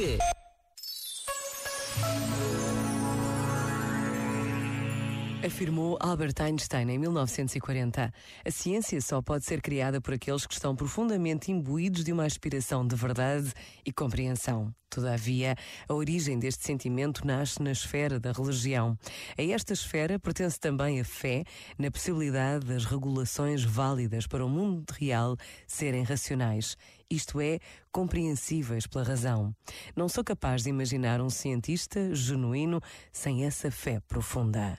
Good. Afirmou Albert Einstein em 1940. A ciência só pode ser criada por aqueles que estão profundamente imbuídos de uma aspiração de verdade e compreensão. Todavia, a origem deste sentimento nasce na esfera da religião. A esta esfera pertence também a fé na possibilidade das regulações válidas para o mundo real serem racionais, isto é, compreensíveis pela razão. Não sou capaz de imaginar um cientista genuíno sem essa fé profunda.